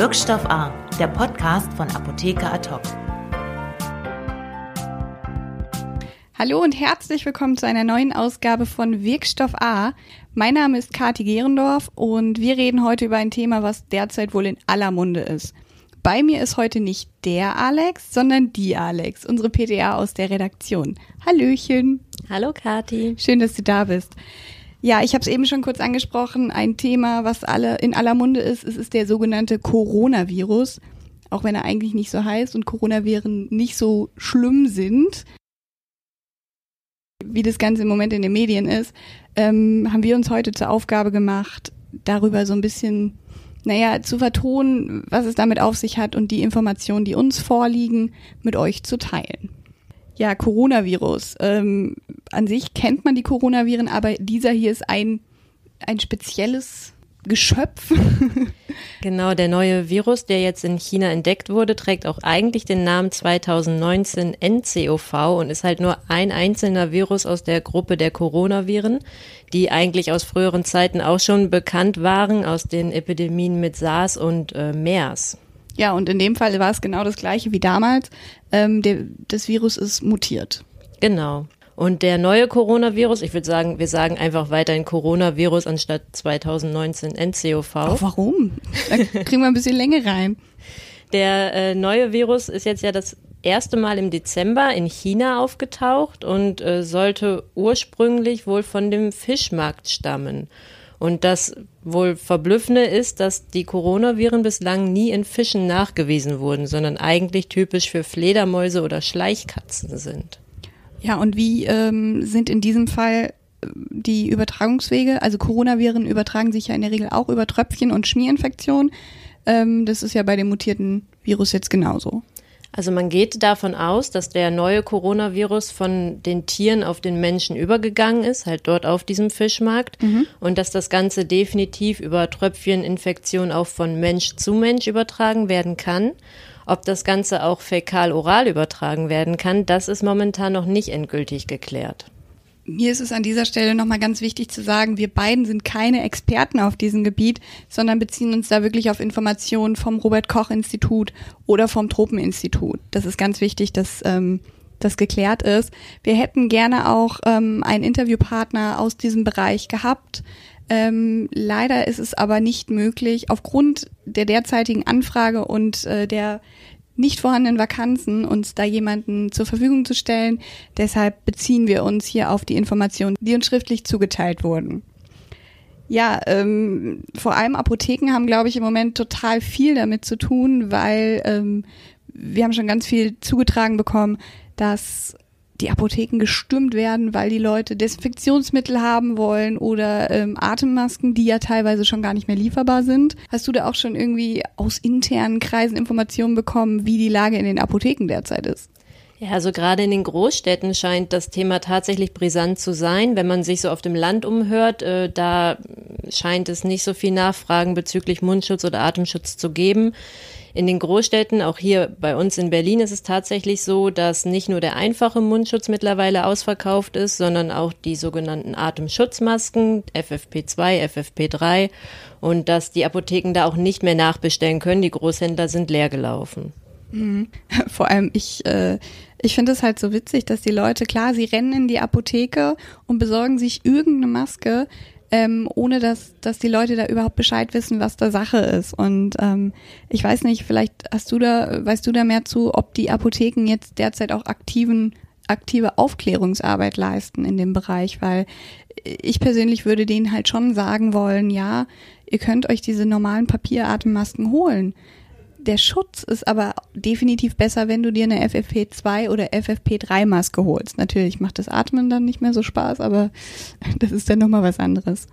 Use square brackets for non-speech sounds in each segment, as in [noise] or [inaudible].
Wirkstoff A, der Podcast von Apotheker Atok. Hallo und herzlich willkommen zu einer neuen Ausgabe von Wirkstoff A. Mein Name ist Kati Gerendorf und wir reden heute über ein Thema, was derzeit wohl in aller Munde ist. Bei mir ist heute nicht der Alex, sondern die Alex, unsere PTA aus der Redaktion. Hallöchen. Hallo Kati. Schön, dass du da bist. Ja, ich habe es eben schon kurz angesprochen. Ein Thema, was alle in aller Munde ist, es ist der sogenannte Coronavirus. Auch wenn er eigentlich nicht so heißt und Coronaviren nicht so schlimm sind, wie das Ganze im Moment in den Medien ist, ähm, haben wir uns heute zur Aufgabe gemacht, darüber so ein bisschen, naja, zu vertonen, was es damit auf sich hat und die Informationen, die uns vorliegen, mit euch zu teilen. Ja, Coronavirus. Ähm, an sich kennt man die Coronaviren, aber dieser hier ist ein, ein spezielles Geschöpf. [laughs] genau, der neue Virus, der jetzt in China entdeckt wurde, trägt auch eigentlich den Namen 2019 NCOV und ist halt nur ein einzelner Virus aus der Gruppe der Coronaviren, die eigentlich aus früheren Zeiten auch schon bekannt waren, aus den Epidemien mit SARS und äh, MERS. Ja, und in dem Fall war es genau das gleiche wie damals. Ähm, der, das Virus ist mutiert. Genau. Und der neue Coronavirus, ich würde sagen, wir sagen einfach weiterhin Coronavirus anstatt 2019 NCOV. Oh, warum? Da kriegen wir ein bisschen Länge rein. Der äh, neue Virus ist jetzt ja das erste Mal im Dezember in China aufgetaucht und äh, sollte ursprünglich wohl von dem Fischmarkt stammen. Und das wohl Verblüffende ist, dass die Coronaviren bislang nie in Fischen nachgewiesen wurden, sondern eigentlich typisch für Fledermäuse oder Schleichkatzen sind. Ja, und wie ähm, sind in diesem Fall äh, die Übertragungswege? Also Coronaviren übertragen sich ja in der Regel auch über Tröpfchen und Schmierinfektionen. Ähm, das ist ja bei dem mutierten Virus jetzt genauso. Also man geht davon aus, dass der neue Coronavirus von den Tieren auf den Menschen übergegangen ist, halt dort auf diesem Fischmarkt, mhm. und dass das Ganze definitiv über Tröpfcheninfektion auch von Mensch zu Mensch übertragen werden kann. Ob das Ganze auch fäkal-oral übertragen werden kann, das ist momentan noch nicht endgültig geklärt. Mir ist es an dieser Stelle nochmal ganz wichtig zu sagen, wir beiden sind keine Experten auf diesem Gebiet, sondern beziehen uns da wirklich auf Informationen vom Robert Koch Institut oder vom Tropeninstitut. Das ist ganz wichtig, dass ähm, das geklärt ist. Wir hätten gerne auch ähm, einen Interviewpartner aus diesem Bereich gehabt. Ähm, leider ist es aber nicht möglich, aufgrund der derzeitigen Anfrage und äh, der nicht vorhandenen Vakanzen, uns da jemanden zur Verfügung zu stellen. Deshalb beziehen wir uns hier auf die Informationen, die uns schriftlich zugeteilt wurden. Ja, ähm, vor allem Apotheken haben, glaube ich, im Moment total viel damit zu tun, weil ähm, wir haben schon ganz viel zugetragen bekommen, dass die Apotheken gestürmt werden, weil die Leute Desinfektionsmittel haben wollen oder ähm, Atemmasken, die ja teilweise schon gar nicht mehr lieferbar sind. Hast du da auch schon irgendwie aus internen Kreisen Informationen bekommen, wie die Lage in den Apotheken derzeit ist? Ja, also gerade in den Großstädten scheint das Thema tatsächlich brisant zu sein. Wenn man sich so auf dem Land umhört, äh, da scheint es nicht so viel Nachfragen bezüglich Mundschutz oder Atemschutz zu geben. In den Großstädten, auch hier bei uns in Berlin, ist es tatsächlich so, dass nicht nur der einfache Mundschutz mittlerweile ausverkauft ist, sondern auch die sogenannten Atemschutzmasken, FFP2, FFP3 und dass die Apotheken da auch nicht mehr nachbestellen können. Die Großhändler sind leer gelaufen. Mhm. [laughs] Vor allem, ich, äh, ich finde es halt so witzig, dass die Leute, klar, sie rennen in die Apotheke und besorgen sich irgendeine Maske, ähm, ohne dass, dass die Leute da überhaupt Bescheid wissen, was da Sache ist. Und ähm, ich weiß nicht, vielleicht hast du da, weißt du da mehr zu, ob die Apotheken jetzt derzeit auch aktiven, aktive Aufklärungsarbeit leisten in dem Bereich, weil ich persönlich würde denen halt schon sagen wollen, ja, ihr könnt euch diese normalen Papieratemmasken holen. Der Schutz ist aber definitiv besser, wenn du dir eine FFP2 oder FFP3 Maske holst. Natürlich macht das Atmen dann nicht mehr so Spaß, aber [laughs] das ist dann nochmal was anderes.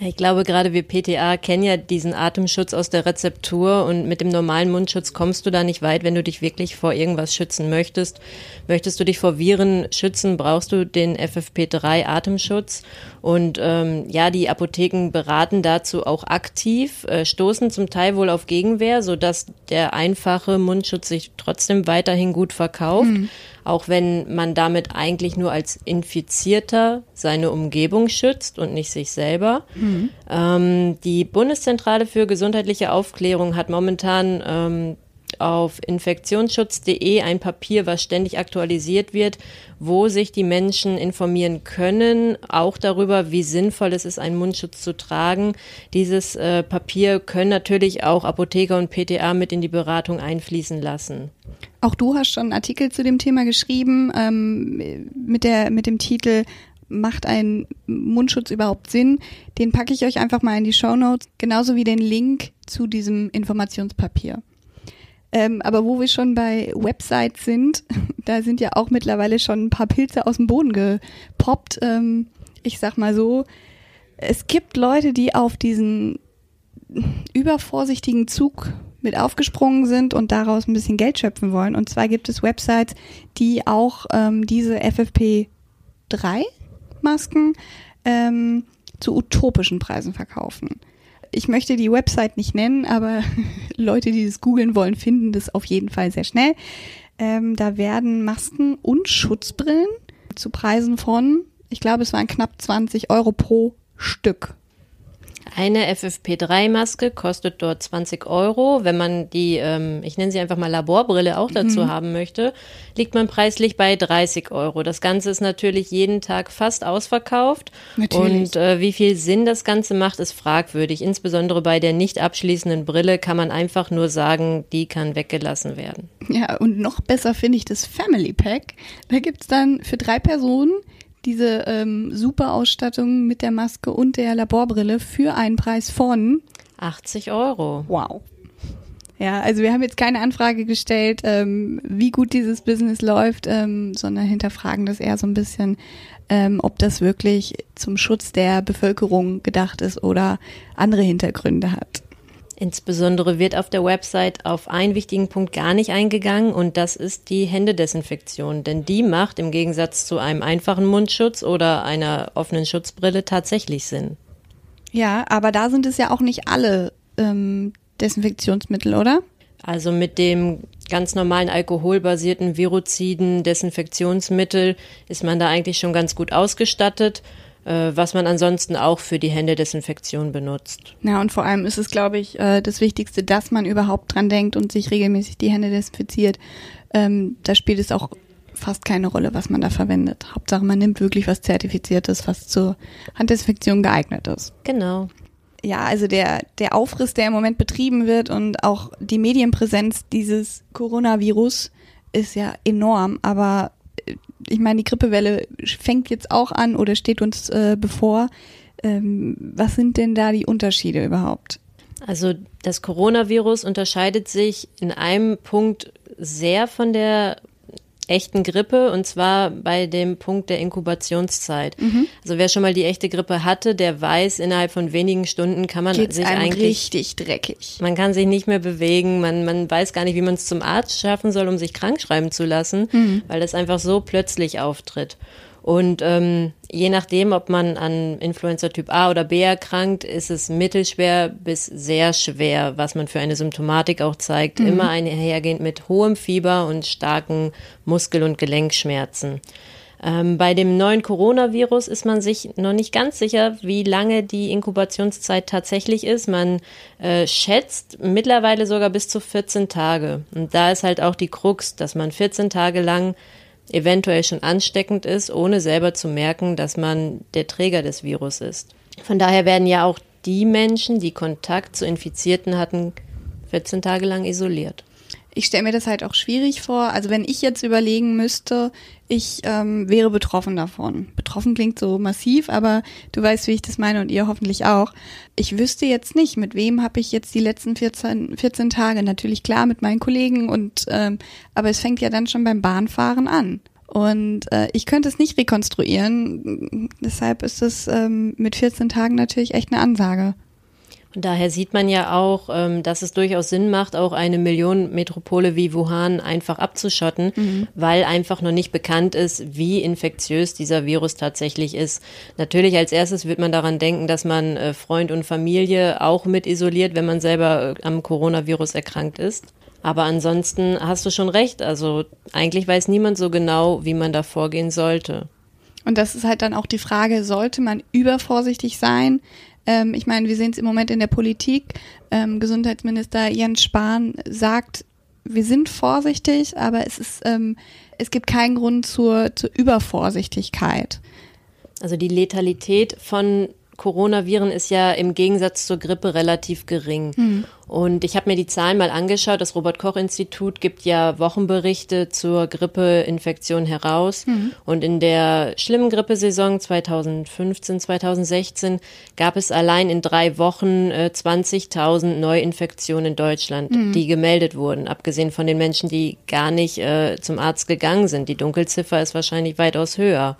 Ich glaube, gerade wir PTA kennen ja diesen Atemschutz aus der Rezeptur und mit dem normalen Mundschutz kommst du da nicht weit, wenn du dich wirklich vor irgendwas schützen möchtest. Möchtest du dich vor Viren schützen, brauchst du den FFP3 Atemschutz. Und ähm, ja, die Apotheken beraten dazu auch aktiv, äh, stoßen zum Teil wohl auf Gegenwehr, sodass der einfache Mundschutz sich trotzdem weiterhin gut verkauft. Mhm. Auch wenn man damit eigentlich nur als Infizierter seine Umgebung schützt und nicht sich selber. Mhm. Ähm, die Bundeszentrale für gesundheitliche Aufklärung hat momentan ähm, auf infektionsschutz.de ein Papier, was ständig aktualisiert wird, wo sich die Menschen informieren können, auch darüber, wie sinnvoll es ist, einen Mundschutz zu tragen. Dieses äh, Papier können natürlich auch Apotheker und PTA mit in die Beratung einfließen lassen. Auch du hast schon einen Artikel zu dem Thema geschrieben ähm, mit, der, mit dem Titel Macht ein Mundschutz überhaupt Sinn? Den packe ich euch einfach mal in die Show Notes, genauso wie den Link zu diesem Informationspapier. Ähm, aber wo wir schon bei Websites sind, [laughs] da sind ja auch mittlerweile schon ein paar Pilze aus dem Boden gepoppt. Ähm, ich sag mal so, es gibt Leute, die auf diesen übervorsichtigen Zug mit aufgesprungen sind und daraus ein bisschen Geld schöpfen wollen. Und zwar gibt es Websites, die auch ähm, diese FFP3-Masken ähm, zu utopischen Preisen verkaufen ich möchte die Website nicht nennen, aber [laughs] Leute, die das googeln wollen, finden das auf jeden Fall sehr schnell. Ähm, da werden Masken und Schutzbrillen zu Preisen von, ich glaube, es waren knapp 20 Euro pro Stück eine FFP3-Maske kostet dort 20 Euro. Wenn man die, ähm, ich nenne sie einfach mal Laborbrille auch dazu mhm. haben möchte, liegt man preislich bei 30 Euro. Das Ganze ist natürlich jeden Tag fast ausverkauft. Natürlich. Und äh, wie viel Sinn das Ganze macht, ist fragwürdig. Insbesondere bei der nicht abschließenden Brille kann man einfach nur sagen, die kann weggelassen werden. Ja, und noch besser finde ich das Family Pack. Da gibt's dann für drei Personen diese ähm, super Ausstattung mit der Maske und der Laborbrille für einen Preis von 80 Euro. Wow. Ja, also wir haben jetzt keine Anfrage gestellt, ähm, wie gut dieses Business läuft, ähm, sondern hinterfragen das eher so ein bisschen, ähm, ob das wirklich zum Schutz der Bevölkerung gedacht ist oder andere Hintergründe hat. Insbesondere wird auf der Website auf einen wichtigen Punkt gar nicht eingegangen und das ist die Händedesinfektion. Denn die macht im Gegensatz zu einem einfachen Mundschutz oder einer offenen Schutzbrille tatsächlich Sinn. Ja, aber da sind es ja auch nicht alle ähm, Desinfektionsmittel, oder? Also mit dem ganz normalen alkoholbasierten Viroziden Desinfektionsmittel ist man da eigentlich schon ganz gut ausgestattet. Äh, was man ansonsten auch für die Händedesinfektion benutzt. Ja, und vor allem ist es, glaube ich, äh, das Wichtigste, dass man überhaupt dran denkt und sich regelmäßig die Hände desinfiziert. Ähm, da spielt es auch fast keine Rolle, was man da verwendet. Hauptsache, man nimmt wirklich was Zertifiziertes, was zur Handdesinfektion geeignet ist. Genau. Ja, also der, der Aufriss, der im Moment betrieben wird und auch die Medienpräsenz dieses Coronavirus ist ja enorm, aber ich meine, die Grippewelle fängt jetzt auch an oder steht uns äh, bevor. Ähm, was sind denn da die Unterschiede überhaupt? Also das Coronavirus unterscheidet sich in einem Punkt sehr von der echten Grippe und zwar bei dem Punkt der Inkubationszeit. Mhm. Also wer schon mal die echte Grippe hatte, der weiß, innerhalb von wenigen Stunden kann man Geht's sich einem eigentlich richtig dreckig. Man kann sich nicht mehr bewegen, man, man weiß gar nicht, wie man es zum Arzt schaffen soll, um sich krank schreiben zu lassen, mhm. weil das einfach so plötzlich auftritt. Und ähm, je nachdem, ob man an Influenza Typ A oder B erkrankt, ist es mittelschwer bis sehr schwer, was man für eine Symptomatik auch zeigt. Mhm. Immer einhergehend mit hohem Fieber und starken Muskel- und Gelenkschmerzen. Ähm, bei dem neuen Coronavirus ist man sich noch nicht ganz sicher, wie lange die Inkubationszeit tatsächlich ist. Man äh, schätzt mittlerweile sogar bis zu 14 Tage. Und da ist halt auch die Krux, dass man 14 Tage lang eventuell schon ansteckend ist, ohne selber zu merken, dass man der Träger des Virus ist. Von daher werden ja auch die Menschen, die Kontakt zu Infizierten hatten, 14 Tage lang isoliert. Ich stelle mir das halt auch schwierig vor. Also wenn ich jetzt überlegen müsste, ich ähm, wäre betroffen davon. Betroffen klingt so massiv, aber du weißt, wie ich das meine und ihr hoffentlich auch. Ich wüsste jetzt nicht, mit wem habe ich jetzt die letzten 14, 14 Tage. Natürlich klar mit meinen Kollegen und ähm, aber es fängt ja dann schon beim Bahnfahren an. Und äh, ich könnte es nicht rekonstruieren. Deshalb ist es ähm, mit 14 Tagen natürlich echt eine Ansage. Und daher sieht man ja auch, ähm, dass es durchaus Sinn macht, auch eine Millionenmetropole wie Wuhan einfach abzuschotten, mhm. weil einfach noch nicht bekannt ist, wie infektiös dieser Virus tatsächlich ist. Natürlich als erstes wird man daran denken, dass man äh, Freund und Familie auch mit isoliert, wenn man selber äh, am Coronavirus erkrankt ist. Aber ansonsten hast du schon recht. Also eigentlich weiß niemand so genau, wie man da vorgehen sollte. Und das ist halt dann auch die Frage, sollte man übervorsichtig sein? Ähm, ich meine, wir sehen es im Moment in der Politik. Ähm, Gesundheitsminister Jens Spahn sagt, wir sind vorsichtig, aber es ist, ähm, es gibt keinen Grund zur, zur Übervorsichtigkeit. Also die Letalität von Coronaviren ist ja im Gegensatz zur Grippe relativ gering. Mhm. Und ich habe mir die Zahlen mal angeschaut. Das Robert Koch Institut gibt ja Wochenberichte zur Grippeinfektion heraus. Mhm. Und in der schlimmen Grippesaison 2015, 2016 gab es allein in drei Wochen äh, 20.000 Neuinfektionen in Deutschland, mhm. die gemeldet wurden. Abgesehen von den Menschen, die gar nicht äh, zum Arzt gegangen sind. Die Dunkelziffer ist wahrscheinlich weitaus höher.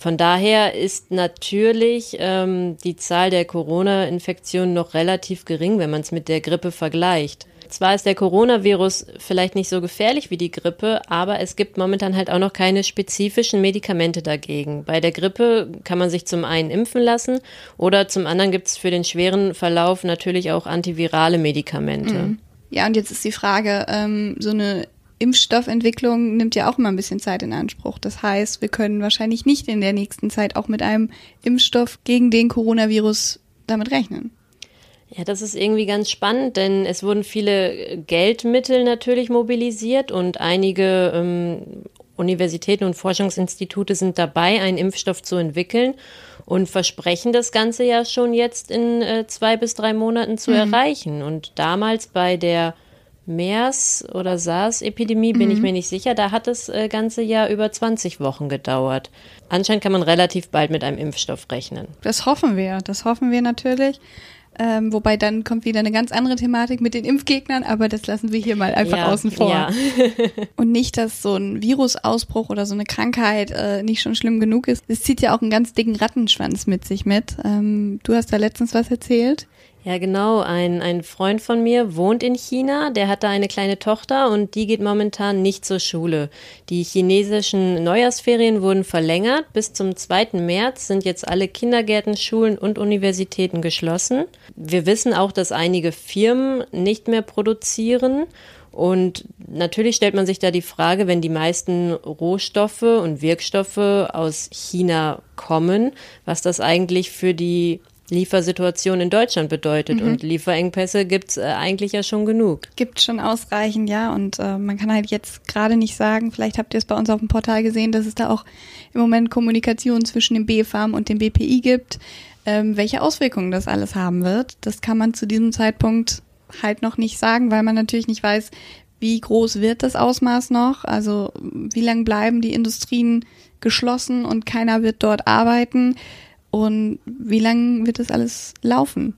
Von daher ist natürlich ähm, die Zahl der Corona-Infektionen noch relativ gering, wenn man es mit der Grippe vergleicht. Zwar ist der Coronavirus vielleicht nicht so gefährlich wie die Grippe, aber es gibt momentan halt auch noch keine spezifischen Medikamente dagegen. Bei der Grippe kann man sich zum einen impfen lassen oder zum anderen gibt es für den schweren Verlauf natürlich auch antivirale Medikamente. Mhm. Ja, und jetzt ist die Frage, ähm, so eine Impfstoffentwicklung nimmt ja auch immer ein bisschen Zeit in Anspruch. Das heißt, wir können wahrscheinlich nicht in der nächsten Zeit auch mit einem Impfstoff gegen den Coronavirus damit rechnen. Ja, das ist irgendwie ganz spannend, denn es wurden viele Geldmittel natürlich mobilisiert und einige ähm, Universitäten und Forschungsinstitute sind dabei, einen Impfstoff zu entwickeln und versprechen das Ganze ja schon jetzt in äh, zwei bis drei Monaten zu mhm. erreichen. Und damals bei der MERS oder SARS-Epidemie, bin mhm. ich mir nicht sicher. Da hat das äh, ganze Jahr über 20 Wochen gedauert. Anscheinend kann man relativ bald mit einem Impfstoff rechnen. Das hoffen wir, das hoffen wir natürlich. Ähm, wobei dann kommt wieder eine ganz andere Thematik mit den Impfgegnern, aber das lassen wir hier mal einfach ja, außen vor. Ja. [laughs] [laughs] und nicht, dass so ein Virusausbruch oder so eine Krankheit äh, nicht schon schlimm genug ist. Es zieht ja auch einen ganz dicken Rattenschwanz mit sich mit. Ähm, du hast da letztens was erzählt. Ja, genau. Ein, ein Freund von mir wohnt in China, der hat da eine kleine Tochter und die geht momentan nicht zur Schule. Die chinesischen Neujahrsferien wurden verlängert. Bis zum 2. März sind jetzt alle Kindergärten, Schulen und Universitäten geschlossen. Wir wissen auch, dass einige Firmen nicht mehr produzieren. Und natürlich stellt man sich da die Frage, wenn die meisten Rohstoffe und Wirkstoffe aus China kommen, was das eigentlich für die Liefersituation in Deutschland bedeutet. Mhm. Und Lieferengpässe gibt's äh, eigentlich ja schon genug. Gibt schon ausreichend, ja. Und äh, man kann halt jetzt gerade nicht sagen, vielleicht habt ihr es bei uns auf dem Portal gesehen, dass es da auch im Moment Kommunikation zwischen dem BFAM und dem BPI gibt. Ähm, welche Auswirkungen das alles haben wird, das kann man zu diesem Zeitpunkt halt noch nicht sagen, weil man natürlich nicht weiß, wie groß wird das Ausmaß noch? Also wie lange bleiben die Industrien geschlossen und keiner wird dort arbeiten? Und wie lange wird das alles laufen?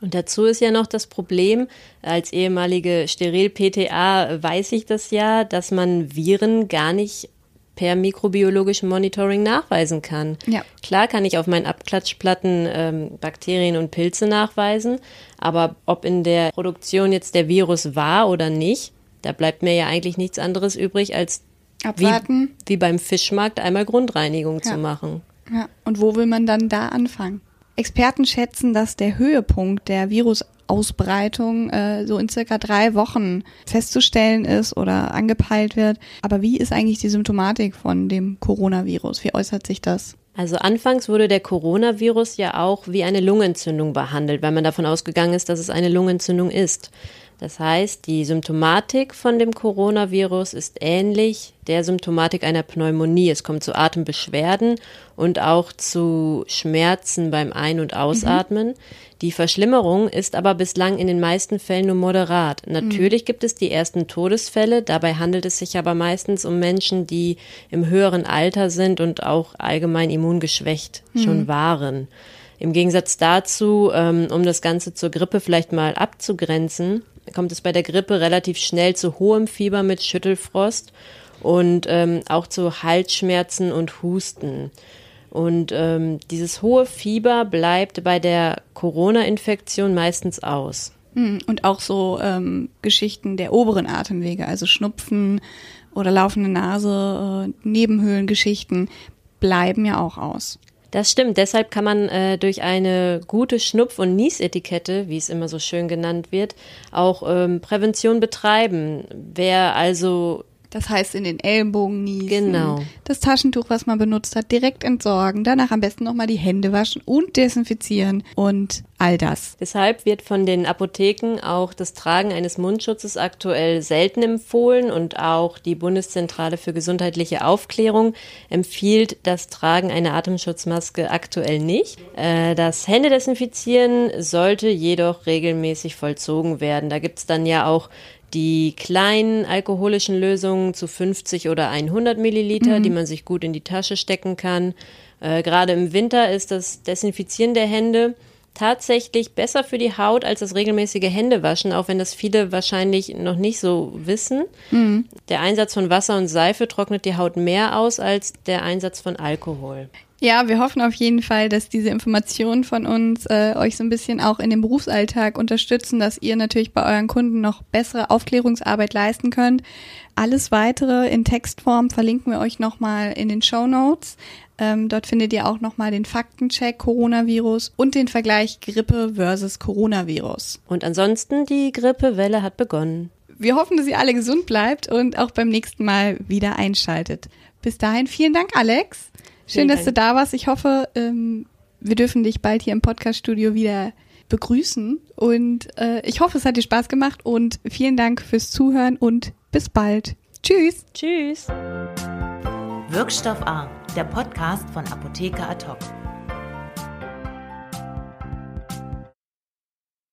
Und dazu ist ja noch das Problem, als ehemalige Steril-PTA weiß ich das ja, dass man Viren gar nicht per mikrobiologischem Monitoring nachweisen kann. Ja. Klar kann ich auf meinen Abklatschplatten ähm, Bakterien und Pilze nachweisen, aber ob in der Produktion jetzt der Virus war oder nicht, da bleibt mir ja eigentlich nichts anderes übrig, als Abwarten. Wie, wie beim Fischmarkt einmal Grundreinigung ja. zu machen. Ja. Und wo will man dann da anfangen? Experten schätzen, dass der Höhepunkt der Virusausbreitung äh, so in circa drei Wochen festzustellen ist oder angepeilt wird. Aber wie ist eigentlich die Symptomatik von dem Coronavirus? Wie äußert sich das? Also anfangs wurde der Coronavirus ja auch wie eine Lungenentzündung behandelt, weil man davon ausgegangen ist, dass es eine Lungenentzündung ist. Das heißt, die Symptomatik von dem Coronavirus ist ähnlich der Symptomatik einer Pneumonie. Es kommt zu Atembeschwerden und auch zu Schmerzen beim Ein- und Ausatmen. Mhm. Die Verschlimmerung ist aber bislang in den meisten Fällen nur moderat. Natürlich mhm. gibt es die ersten Todesfälle, dabei handelt es sich aber meistens um Menschen, die im höheren Alter sind und auch allgemein immungeschwächt mhm. schon waren. Im Gegensatz dazu, ähm, um das Ganze zur Grippe vielleicht mal abzugrenzen, kommt es bei der Grippe relativ schnell zu hohem Fieber mit Schüttelfrost und ähm, auch zu Halsschmerzen und Husten. Und ähm, dieses hohe Fieber bleibt bei der Corona-Infektion meistens aus. Hm, und auch so ähm, Geschichten der oberen Atemwege, also Schnupfen oder laufende Nase, äh, Nebenhöhlengeschichten, bleiben ja auch aus. Das stimmt. Deshalb kann man äh, durch eine gute Schnupf- und Niesetikette, wie es immer so schön genannt wird, auch ähm, Prävention betreiben. Wer also das heißt, in den Ellenbogen niesen. Genau. Das Taschentuch, was man benutzt hat, direkt entsorgen. Danach am besten nochmal die Hände waschen und desinfizieren und all das. Deshalb wird von den Apotheken auch das Tragen eines Mundschutzes aktuell selten empfohlen und auch die Bundeszentrale für gesundheitliche Aufklärung empfiehlt das Tragen einer Atemschutzmaske aktuell nicht. Äh, das Händedesinfizieren sollte jedoch regelmäßig vollzogen werden. Da gibt es dann ja auch die kleinen alkoholischen Lösungen zu 50 oder 100 Milliliter, mhm. die man sich gut in die Tasche stecken kann. Äh, Gerade im Winter ist das Desinfizieren der Hände tatsächlich besser für die Haut als das regelmäßige Händewaschen, auch wenn das viele wahrscheinlich noch nicht so wissen. Mhm. Der Einsatz von Wasser und Seife trocknet die Haut mehr aus als der Einsatz von Alkohol. Ja, wir hoffen auf jeden Fall, dass diese Informationen von uns äh, euch so ein bisschen auch in dem Berufsalltag unterstützen, dass ihr natürlich bei euren Kunden noch bessere Aufklärungsarbeit leisten könnt. Alles weitere in Textform verlinken wir euch nochmal in den Show Notes. Ähm, dort findet ihr auch nochmal den Faktencheck Coronavirus und den Vergleich Grippe versus Coronavirus. Und ansonsten, die Grippewelle hat begonnen. Wir hoffen, dass ihr alle gesund bleibt und auch beim nächsten Mal wieder einschaltet. Bis dahin, vielen Dank, Alex. Schön, dass du da warst. Ich hoffe, ähm, wir dürfen dich bald hier im Podcast-Studio wieder begrüßen. Und äh, ich hoffe, es hat dir Spaß gemacht. Und vielen Dank fürs Zuhören und bis bald. Tschüss. Tschüss. Wirkstoff A, der Podcast von Apotheker Ad hoc.